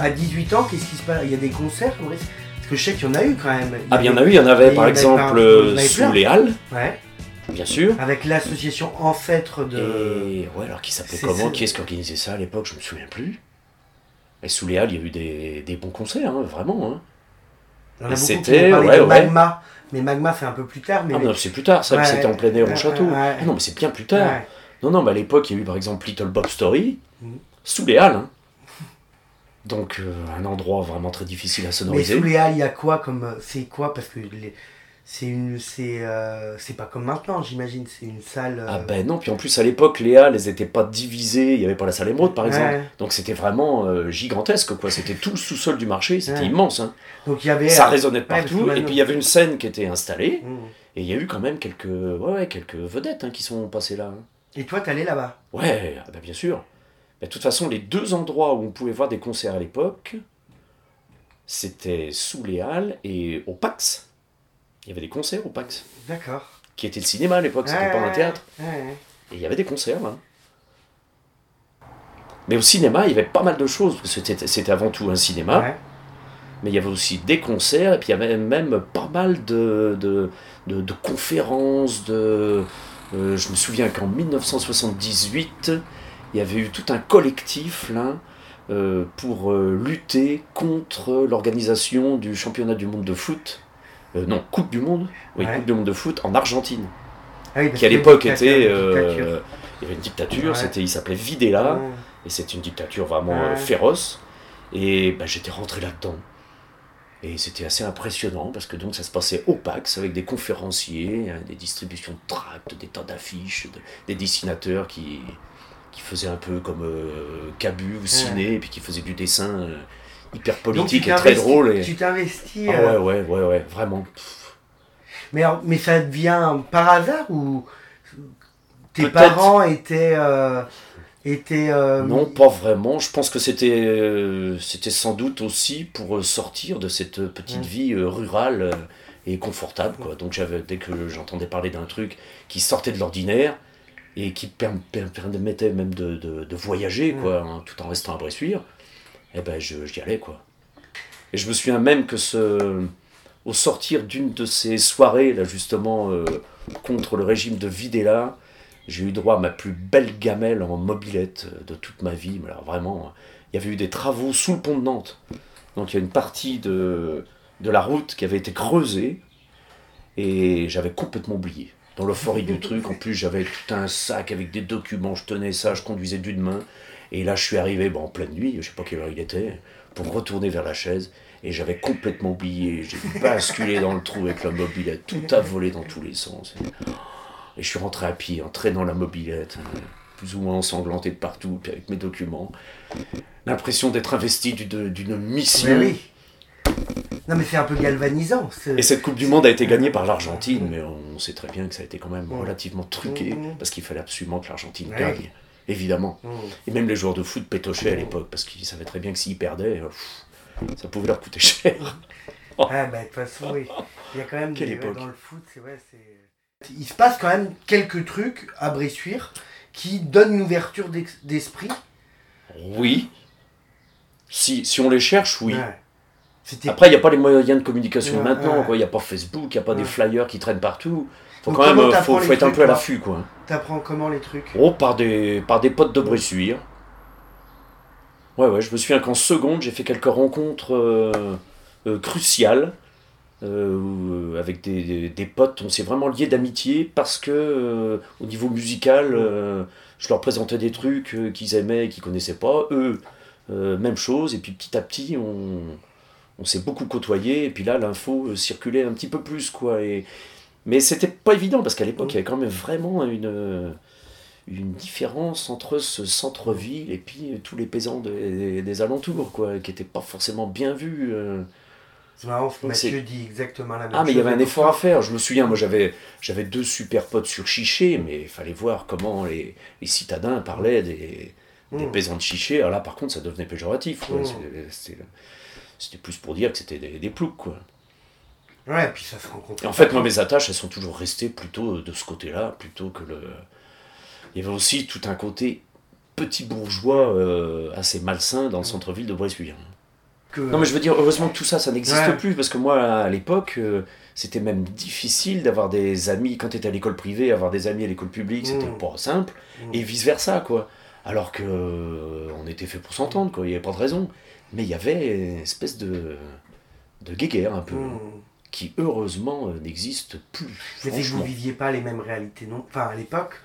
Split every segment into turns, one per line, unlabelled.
à 18 ans, qu'est-ce qui se passe? Il y a des concerts Maurice? Parce que je sais qu'il y en a eu quand même.
Ah, bien, il y en a eu, il y en avait par
en
exemple euh,
en
sous les Halles,
Ouais.
bien sûr.
Avec l'association Ancêtre de.
Et ouais, alors qui s'appelait comment? Qui est-ce qui organisait ça à l'époque? Je me souviens plus. Et sous les Halles, il y a eu des, des bons concerts, hein, vraiment. Hein.
En
C'était- ouais,
de
ouais.
Magma. Mais Magma, c'est un peu plus tard. Mais
Ah, mais non, c'est plus tard, ça,
Ouais,
c'était en plein air au château. Ah non, mais c'est bien plus tard. Non, non, mais à l'époque, il y a eu par exemple Little Bob Story,
Mhm.
sous les Halles. hein. Donc, euh, un endroit vraiment très difficile à
Mais
sonoriser.
sous les halles, il y a quoi comme. euh, C'est quoi? Parce que les- c'est une. C'est euh, c'est pas comme maintenant, j'imagine. C'est une salle. euh,
Ah ben non, puis en plus à l'époque, les halles, elles n'étaient pas divisées, il n'y avait pas la salle émeraude par exemple.
Ouais.
Donc c'était vraiment gigantesque, quoi. C'était tout le sous-sol du marché, c'était
Ouais.
immense. hein.
Donc il y avait.
Ça résonnait de partout, et puis il y avait une scène qui était installée,
Mmh.
et il y a eu quand même quelques, ouais, ouais, quelques vedettes hein, qui sont passées là. hein.
Et toi, t'allais là-bas?
Ouais, ah ben bien sûr. De toute façon, les deux endroits où on pouvait voir des concerts à l'époque, c'était sous les halles et au Pax. Il y avait des concerts au Pax,
D'accord.
qui était le cinéma à l'époque, c'était pas un théâtre.
ouais.
Et il y avait des concerts là. Mais au cinéma, il y avait pas mal de choses, c'était c'était avant tout un cinéma,
Ouais.
mais il y avait aussi des concerts, et puis il y avait même pas mal de, de, de- de conférences. De, euh, je me souviens qu'en 1978, il y avait eu tout un collectif là, euh, pour euh, lutter contre l'organisation du championnat du monde de foot. Euh, non, Coupe du Monde, oui,
Ouais.
Coupe du Monde de foot en Argentine
Ah
qui à
que
l'époque était. il y avait une dictature,
Ouais.
c'était, il s'appelait Videla,
Ouais.
et c'était une dictature vraiment féroce. Et bah, j'étais rentré là-dedans. Et c'était assez impressionnant parce que donc ça se passait au PAX avec des conférenciers, hein, des distributions de tracts, des tas d'affiches, de- des dessinateurs qui, qui faisaient un peu comme euh, Cabu ou Ciné, et puis qui faisaient du dessin euh, hyper politique et très drôle. Et...
Tu t'investis.
Ah
euh,
ouais, ouais, ouais, ouais, vraiment. Pff,
mais, alors- mais ça devient par hasard ou tes parents étaient. étaient euh,
Non, pas vraiment. Je pense que c'était euh, c'était sans doute aussi pour sortir de cette petite vie euh, rurale et confortable. Quoi. Donc j'avais dès que j'entendais parler d'un truc qui sortait de l'ordinaire et qui per- per- permettait même de, de- de voyager
Mm.
quoi, hein, tout en restant à Bressuire, eh ben j'y allais quoi. Et je me souviens même que ce, au sortir d'une de ces soirées là justement euh, contre le régime de Videla, j'ai eu droit à ma plus belle gamelle en mobilette euh, de toute ma vie. Mais alors vraiment, il y avait eu des travaux sous le pont de Nantes. Donc il y a une partie de, de la route qui avait été creusée et j'avais complètement oublié. Dans l'euphorie du truc, en plus j'avais tout un sac avec des documents, je tenais ça, je conduisais d'une main. Et là je suis arrivé en pleine nuit, je sais pas quelle heure il était, pour retourner vers la chaise. Et j'avais complètement oublié, j'ai basculé dans le trou avec la mobilette, tout a volé dans tous les sens. Et je suis rentré à pied, en traînant la mobilette, euh, plus ou moins ensanglanté de partout, puis avec mes documents. L'impression d'être investi d'une mission.
Non, mais c'est un peu galvanisant.
Et cette Coupe du Monde a été gagnée par l'Argentine, mais on sait très bien que ça a été quand même
Mm.
relativement truqué,
Mm.
parce qu'il fallait absolument que l'Argentine
Ouais.
gagne, évidemment. Et même les joueurs de foot pétochaient à l'époque, parce qu'ils savaient très bien que s'ils perdaient, euh, pff, ça pouvait leur coûter cher.
Ah, bah, de toute façon, oui. Il y a quand même
Quelle
des-
époque.
dans le foot, c'est. Il se passe quand même quelques trucs à Bressuire qui donnent une ouverture d'esprit.
Oui. Si, si on les cherche, oui.
Ouais.
Après, il n'y a pas les moyens de communication
Ouais,
maintenant,
ouais.
quoi. Il n'y a pas Facebook, il n'y a pas des flyers qui traînent partout. Faut
Donc
quand même, euh, faut, faut être un peu à l'affût, quoi.
T'apprends comment les trucs?
Oh, par des, par des potes de Bressuire. Ouais, ouais, je me souviens qu'en seconde, j'ai fait quelques rencontres euh, euh, cruciales euh, avec des, des, des potes. On s'est vraiment liés d'amitié parce que, au niveau musical, je leur présentais des trucs qu'ils aimaient et qu'ils connaissaient pas. Eux, même chose. Et puis petit à petit, on, on s'est beaucoup côtoyé. Et puis là, l'info euh, circulait un petit peu plus, quoi. Et, mais c'était pas évident parce qu'à l'époque, il y avait quand même vraiment une une différence entre ce centre-ville et puis tous les paysans des, des alentours, quoi, qui n'étaient pas forcément bien vus. euh.
C'est marrant,
Donc
Mathieu dit exactement la même
Ah,
chose.
mais il y avait un effort à faire. Je me souviens, moi, j'avais, j'avais deux super potes sur Chiché, mais il fallait voir comment les, les citadins parlaient des, des
Mmh.
paysans de Chiché. Alors là, par contre, ça devenait péjoratif. quoi.
Mm.
C'était, c'était plus pour dire que c'était des, des ploucs, quoi.
Ouais, puis ça se rencontre.
Et en fait, moi, mes attaches, elles sont toujours restées plutôt de ce côté-là, plutôt que le. Il y avait aussi tout un côté petit bourgeois euh, assez malsain dans le centre-ville de Bressuire.
Que-
Non mais je veux dire, heureusement que tout ça, ça n'existe
Ouais.
plus, parce que moi, à l'époque, euh, c'était même difficile d'avoir des amis, quand tu étais à l'école privée, avoir des amis à l'école publique, c'était
Mm.
pas simple,
Mm.
et vice-versa, quoi. Alors que euh, on était fait pour s'entendre, quoi, il n'y avait pas de raison. Mais il y avait une espèce de, de guéguerre, un peu,
Mm.
qui heureusement euh, n'existe plus.
C'est vous
franchement.
viviez pas les mêmes réalités, non? Enfin, à l'époque,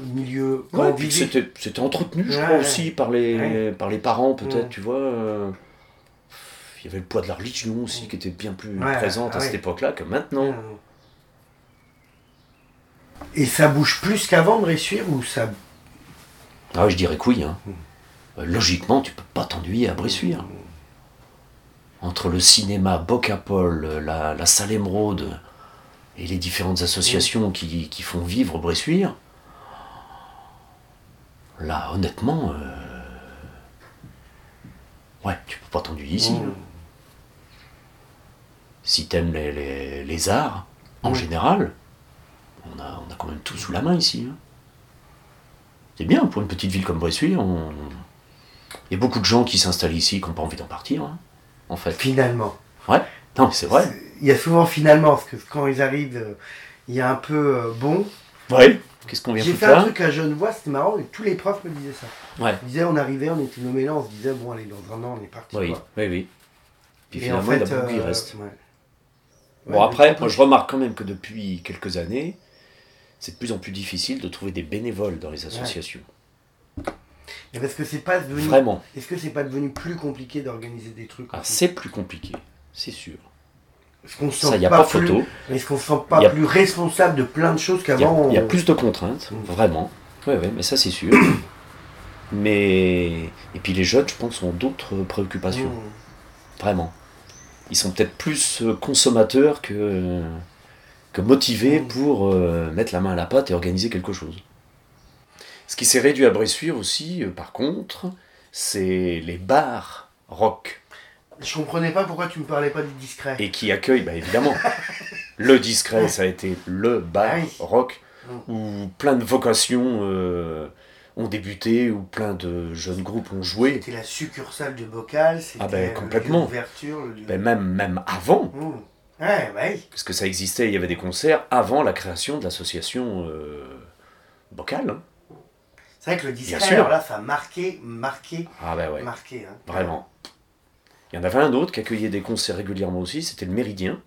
milieu.
Ouais, c'était, c'était entretenu, je
Ouais,
crois,
ouais.
aussi par les, par les parents, peut-être,
Mm.
tu vois. euh, Il y avait le poids de la religion aussi qui était bien plus présente à cette époque-là que maintenant.
Et ça bouge plus qu'avant Bressuire ou ça.
Ah je dirais que oui. hein. Euh, Logiquement, tu peux pas t'ennuyer à Bressuire. Entre le cinéma Bocapol, la, la salle Émeraude et les différentes associations qui, qui font vivre Bressuire, là, honnêtement, euh, ouais, tu peux pas t'ennuyer ici.
Mm.
hein. Si t'aimes les, les, les arts, en
Mm.
général, on a, on a quand même tout sous la main ici. hein. C'est bien pour une petite ville comme Bressuire. on- Il y a beaucoup de gens qui s'installent ici qui n'ont pas envie d'en partir, hein, en fait.
Finalement.
Ouais, non, mais c'est vrai.
Il y a souvent finalement, parce que quand ils arrivent, euh, il y a un peu euh, bon.
Ouais. Qu'est-ce qu'on vient
J'ai
foutre
fait un truc à Genevois, c'était marrant, et tous les profs me disaient ça.
Ouais.
Ils disaient, on arrivait, on était nommés là, on se disait, bon, allez, dans un an, on est parti.
Oui,
quoi.
oui, oui. Puis
Et
finalement,
en fait,
il y a beaucoup qui
euh,
restent.
ouais.
Bon, après, moi, je remarque quand même que depuis quelques années, c'est de plus en plus difficile de trouver des bénévoles dans les associations.
Parce que c'est pas devenu.
Vraiment.
Est-ce que c'est pas devenu plus compliqué d'organiser des trucs aussi
c'est plus compliqué, c'est sûr.
Est-ce qu'on se sent
a
pas,
pas
plus...
photo.
Est-ce qu'on se sent pas
Y a-
plus responsable de plein de choses
Il y, a,
qu'avant
il y a plus de contraintes,
Mm.
vraiment. Oui, oui, mais ça, c'est sûr. mais. Et puis les jeunes, je pense, ont d'autres préoccupations.
Mmh.
Vraiment. Ils sont peut-être plus euh, consommateurs que, que motivés
Mm.
pour euh, mettre la main à la pâte et organiser quelque chose. Ce qui s'est réduit à Bressuire aussi, euh, par contre, c'est les bars rock
Je comprenais pas pourquoi tu me parlais pas du discret.
et qui accueillent, bah, évidemment, le discret, ça a été le bar
Ah oui.
rock
Mm.
où plein de vocations euh, ont débuté, où plein de jeunes groupes ont joué.
C'était la succursale de Bocal, c'était
Ah ben,
le
complètement.
le lieu-
Ben, même, même avant,
Mmh. Ouais, bah
parce que ça existait, il y avait des concerts avant la création de l'association euh, Bocal. hein.
C'est vrai que le discret, alors là, ça a marqué, marqué,
Ah ben ouais,
marqué. Hein.
vraiment. Il y en avait un autre qui accueillait des concerts régulièrement aussi, c'était le Méridien,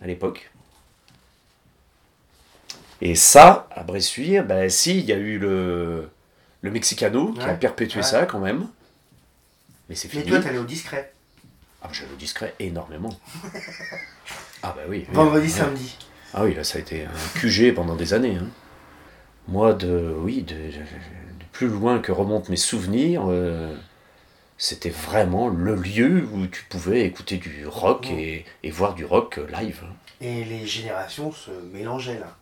à l'époque. Et ça, à Bressuire, ben si, il y a eu le, le Mexicano qui a perpétué
ouais.
ça quand même. Mais c'est
Mais
fini.
toi, t'allais au discret.
Ah, j'allais au discret énormément. ah bah oui. oui,
Vendredi,
oui.
samedi.
Ah oui, là ça a été un QG pendant des années. hein. Moi, de, oui, de, de- plus loin que remontent mes souvenirs, euh, c'était vraiment le lieu où tu pouvais écouter du rock
Mhm.
et, et voir du rock live.
Et les générations se mélangeaient là.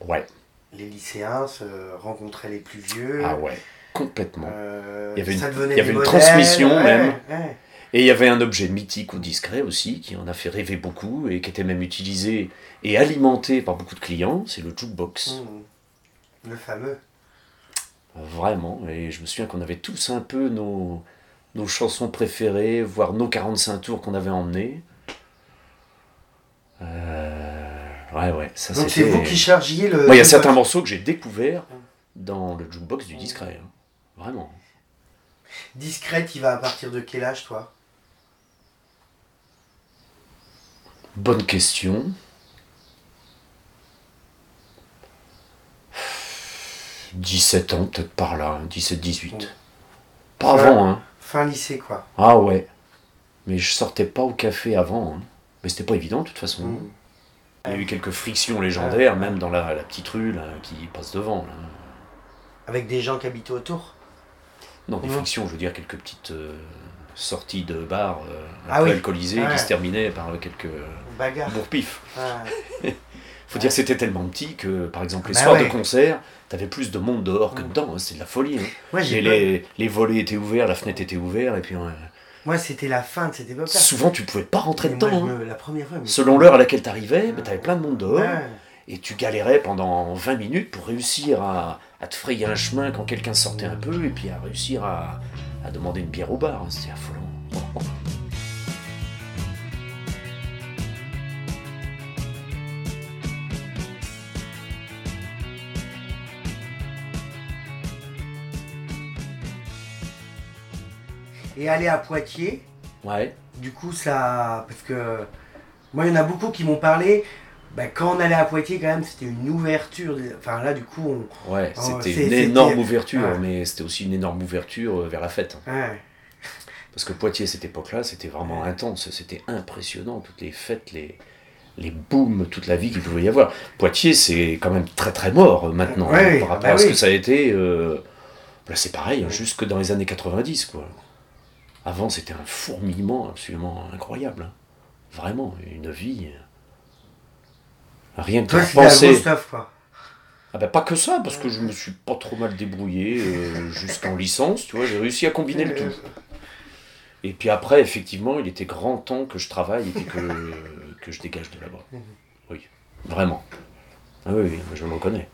Ouais,
Les lycéens se rencontraient les plus vieux.
ah ouais, complètement.
Euh,
Il y avait une- il y avait une
modèles,
transmission
ouais,
même.
ouais.
Et il y avait un objet mythique ou discret aussi qui en a fait rêver beaucoup et qui était même utilisé et alimenté par beaucoup de clients, c'est le jukebox.
Mmh. Le fameux.
Vraiment, et je me souviens qu'on avait tous un peu nos, nos chansons préférées, voire nos 45 tours qu'on avait emmenés. Euh, ouais, ouais, ça
Donc c'est vous qui chargiez le.
Il y a certains morceaux que j'ai découverts dans le jukebox du discret. hein. Vraiment.
Discret, il va à partir de quel âge toi?
Bonne question. « 17 ans, peut-être par là, 17-18.
Mm.
Pas avant, hein.
Fin lycée quoi.
Ah ouais. Mais je sortais pas au café avant. hein. Mais c'était pas évident de toute façon.
Mmh.
Il y a eu quelques frictions légendaires,
Ouais.
même dans la, la petite rue là, qui passe devant. là.
Avec des gens qui habitent autour.
Non, des frictions, je veux dire quelques petites euh, sorties de bar euh, un
Ah
peu
oui.
alcoolisées
Ouais.
qui se terminaient par quelques
Bagarre.
bourre-pif.
Ouais.
Faut dire que c'était tellement petit que, par exemple, les
Bah
soirs
ouais.
de concert, t'avais plus de monde dehors que
Mhm.
dedans. hein. C'était de la folie. hein. Les, volets étaient ouverts, la fenêtre était ouverte, et puis euh,
Moi, c'était la fin de cette époque-là.
souvent tu pouvais pas rentrer
moi,
dedans. hein.
me- La première fois. mais-
Selon l'heure à laquelle t'arrivais, bah, t'avais plein de monde dehors. Et tu galérais pendant 20 minutes pour réussir à, à te frayer un chemin quand quelqu'un sortait un peu, et puis à réussir à, à demander une bière au bar. C'était affolant.
Et aller à Poitiers,
Ouais,
du coup, ça. Parce que. Moi, il y en a beaucoup qui m'ont parlé. bah, quand on allait à Poitiers, quand même, c'était une ouverture. Enfin, là, du coup, on.
ouais, c'était une énorme ouverture,
ouais.
mais c'était aussi une énorme ouverture euh, vers la fête.
Ouais.
Parce que Poitiers, cette époque-là, c'était vraiment
Ouais.
intense, c'était impressionnant, toutes les fêtes, les, les booms, toute la vie qu'il pouvait y avoir. Poitiers, c'est quand même très très mort euh, maintenant, hein, par rapport
bah
à ce
oui.
que ça a été. euh, Là, c'est pareil, hein, jusque dans les années 90, quoi. Avant, c'était un fourmillement absolument incroyable. hein. Vraiment, une vie. euh, Rien que
Toi,
penser.
grosse stuff, quoi.
Ah ben pas que ça, parce que je me suis pas trop mal débrouillé euh, jusqu'en licence, tu vois, j'ai réussi à combiner le tout. Et puis après, effectivement, il était grand temps que je travaille et puis que, que je dégage de là-bas.
Mhm.
Oui, vraiment. Ah oui, oui, je le reconnais.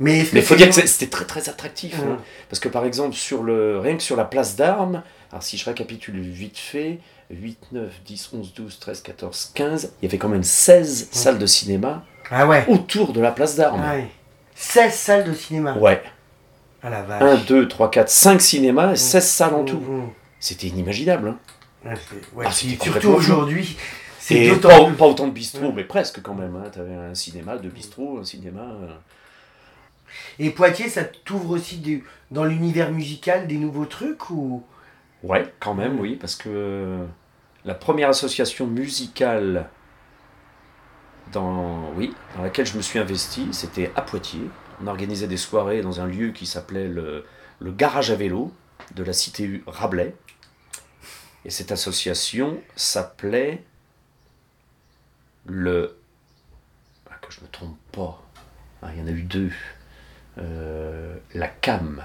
Mais
il faut dire que c'était très très attractif. Hein. Parce que par exemple, sur le, rien que sur la place d'armes, alors si je récapitule vite fait, 8, 9, 10, 11, 12, 13, 14, 15, il y avait quand même 16
Mhm.
salles de cinéma
Ah ouais.
autour de la place d'armes.
Ouais. 16 salles de cinéma.
Ouais,
Ah la vache.
1, 2, 3, 4, 5 cinémas et 16 salles en
Mmh,
tout.
mmh.
C'était inimaginable. hein.
Ouais,
Ah,
surtout aujourd'hui, c'est d'autant
pas,
plus.
pas autant de bistrots,
Ouais.
mais presque quand même. Hein. Tu avais un cinéma, deux bistrots, un cinéma. euh.
Et Poitiers, ça t'ouvre aussi dans l'univers musical des nouveaux trucs ou
Ouais, quand même, oui, parce que euh, la première association musicale dans, oui, dans laquelle je me suis investi, c'était à Poitiers. On organisait des soirées dans un lieu qui s'appelait le, le Garage à vélo de la cité Rabelais. Et cette association s'appelait le. Ah, que je ne me trompe pas. Ah, il y en a eu deux. Euh, la CAM.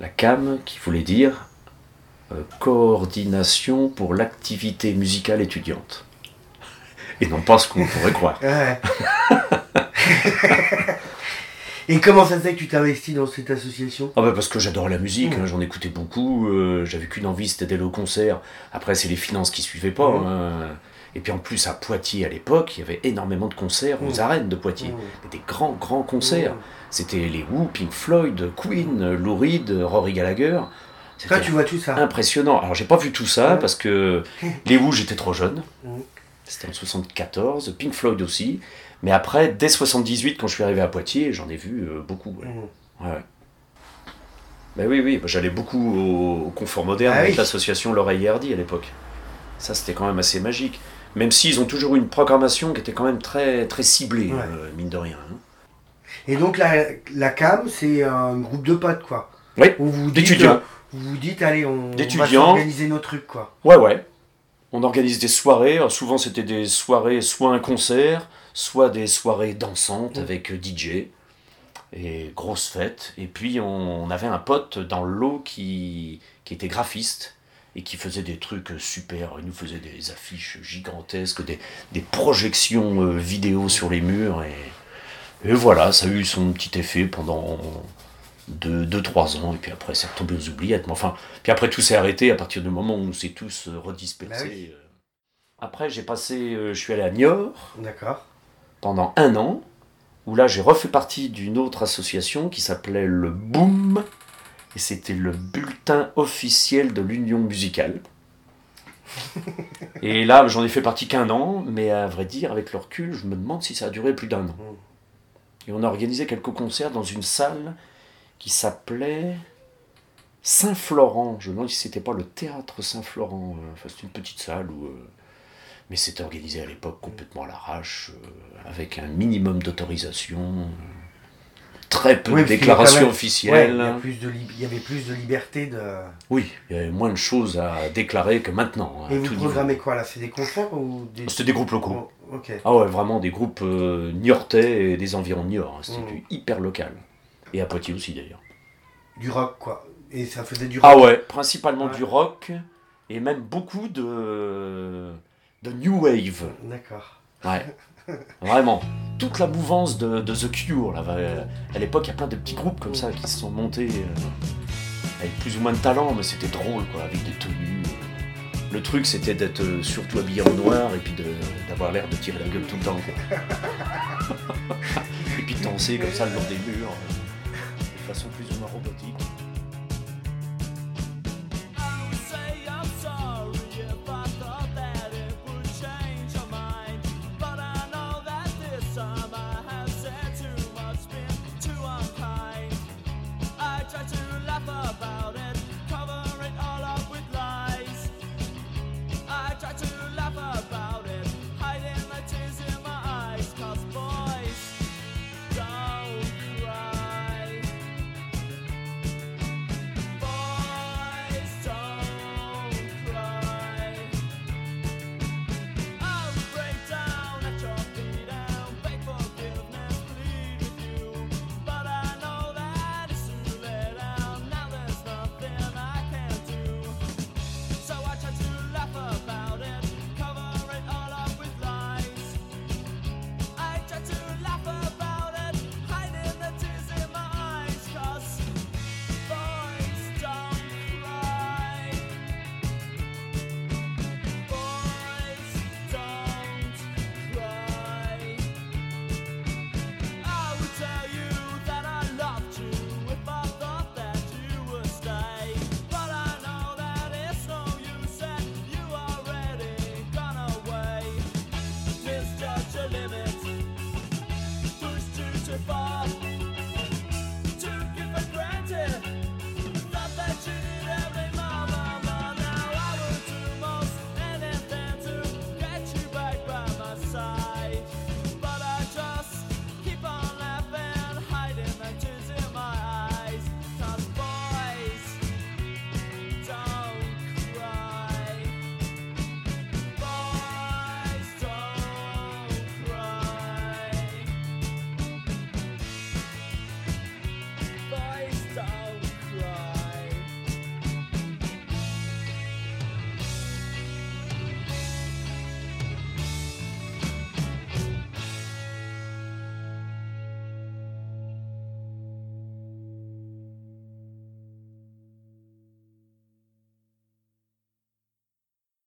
La CAM qui voulait dire euh, Coordination pour l'activité musicale étudiante. Et non pas ce qu'on pourrait croire.
Ouais. Et comment ça se fait que tu t'investis dans cette association?
Ah bah parce que j'adore la musique,
Mm.
hein, j'en écoutais beaucoup, euh, j'avais qu'une envie, c'était d'aller au concert. Après, c'est les finances qui suivaient pas.
Mm.
hein. Et puis en plus, à Poitiers, à l'époque, il y avait énormément de concerts aux
Mm.
arènes de Poitiers.
Mmh.
Des grands, grands concerts.
Mmh.
C'était les Who, Pink Floyd, Queen, Lou Reed, Rory Gallagher.
Toi, tu vois tout ça
impressionnant. Alors, j'ai pas vu tout ça parce que les Who, j'étais trop jeune. C'était en 74, Pink Floyd aussi. Mais après, dès 78, quand je suis arrivé à Poitiers, j'en ai vu euh, beaucoup. ouais.
Mmh.
Ben oui, oui, bah, j'allais beaucoup au, au Confort Moderne
Ah
avec
oui.
l'association L'Oreille Hardy à l'époque. Ça, c'était quand même assez magique. Même s'ils ont toujours eu une programmation qui était quand même très, très ciblée,
Ouais.
euh, mine de rien. hein.
Et donc la, la CAM, c'est un groupe de potes, quoi.
Oui,
Où vous
d'étudiants.
Vous vous dites, allez, on, on va organiser nos trucs, quoi.
Ouais, ouais. On organise des soirées. Alors, souvent, c'était des soirées, soit un concert, soit des soirées dansantes avec euh, DJ. Et grosse fête. Et puis, on, on avait un pote dans le lot qui, qui était graphiste et qui faisait des trucs super. Il nous faisait des affiches gigantesques, des, des projections euh, vidéo sur les murs. Et, et voilà, ça a eu son petit effet pendant 2-3 ans. Et puis après, c'est retombé aux oubliettes. Mais enfin, puis après, tout s'est arrêté à partir du moment où on s'est tous euh, redispersés.
Bah oui.
euh. Après, j'ai passé, euh, je suis allé à Niort
D'accord.
pendant un an, où là, j'ai refait partie d'une autre association qui s'appelait le Boom, et c'était le bulletin officiel de l'Union musicale. et là, j'en ai fait partie qu'un an, mais à vrai dire, avec le recul, je me demande si ça a duré plus d'un an. Et on a organisé quelques concerts dans une salle qui s'appelait Saint-Florent. Je me demande si c'était pas le théâtre Saint-Florent. euh, Enfin, c'est une petite salle où. euh, Mais c'était organisé à l'époque complètement à l'arrache, euh, avec un minimum d'autorisation, très peu
Oui,
de déclarations
Ouais,
officielles.
il, y avait plus de liberté de.
Oui, il y avait moins de choses à déclarer que maintenant.
Et vous
niveau.
programmez quoi là? C'est des concerts ou des.
C'était des groupes locaux.
Oh.
Ah ouais, vraiment des groupes euh, niortais et des environs de Niort. hein. C'était du hyper local. Et à Poitiers aussi d'ailleurs.
Du rock quoi. Et ça faisait du rock.
Ah ouais, principalement
Ouais.
du rock et même beaucoup de, de new wave.
D'accord.
Ouais. Vraiment. Toute la mouvance de, The Cure, là, va- à l'époque, il y a plein de petits groupes comme ça qui se sont montés euh, avec plus ou moins de talent, mais c'était drôle, quoi, avec des tenues. euh. Le truc, c'était d'être euh, surtout habillé en noir et puis d'avoir l'air de tirer la gueule tout le temps, et puis de danser comme ça le long des murs, euh, de façon plus ou moins robotique.